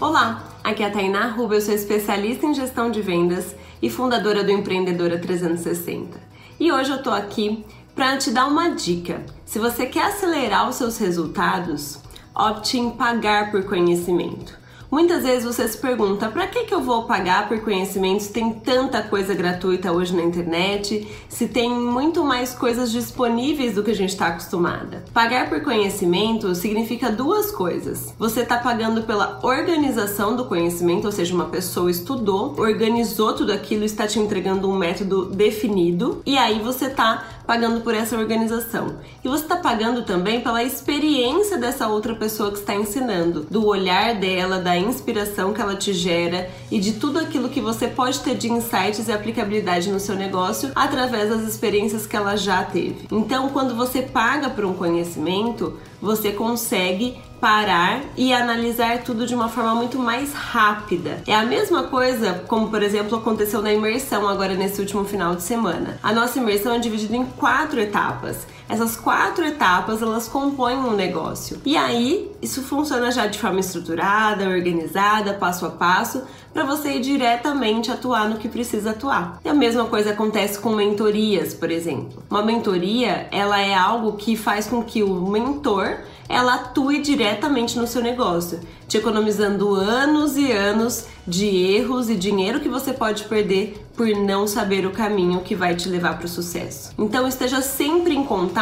Olá, aqui é a Tainá Ruba, eu sou especialista em gestão de vendas e fundadora do Empreendedora 360. E hoje eu tô aqui para te dar uma dica. Se você quer acelerar os seus resultados, opte em pagar por conhecimento. Muitas vezes você se pergunta: para que, que eu vou pagar por conhecimento se tem tanta coisa gratuita hoje na internet, se tem muito mais coisas disponíveis do que a gente está acostumada? Pagar por conhecimento significa duas coisas. Você está pagando pela organização do conhecimento, ou seja, uma pessoa estudou, organizou tudo aquilo, está te entregando um método definido, e aí você está pagando por essa organização. E você está pagando também pela experiência dessa outra pessoa que está ensinando, do olhar dela, da inspiração que ela te gera e de tudo aquilo que você pode ter de insights e aplicabilidade no seu negócio através das experiências que ela já teve. Então, quando você paga por um conhecimento, você consegue parar e analisar tudo de uma forma muito mais rápida. É a mesma coisa como, por exemplo, aconteceu na imersão agora nesse último final de semana. A nossa imersão é dividida em quatro etapas. Essas quatro etapas elas compõem um negócio. E aí isso funciona já de forma estruturada, organizada, passo a passo, para você ir diretamente atuar no que precisa atuar. E a mesma coisa acontece com mentorias, por exemplo. Uma mentoria, ela é algo que faz com que o mentor ela atue diretamente no seu negócio, te economizando anos e anos de erros e dinheiro que você pode perder por não saber o caminho que vai te levar para o sucesso. Então esteja sempre em contato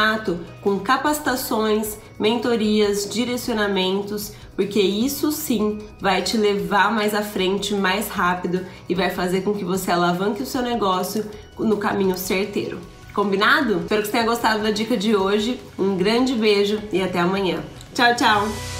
com capacitações, mentorias, direcionamentos, porque isso sim vai te levar mais à frente, mais rápido e vai fazer com que você alavanque o seu negócio no caminho certeiro. Combinado? Espero que você tenha gostado da dica de hoje. Um grande beijo e até amanhã. Tchau, tchau!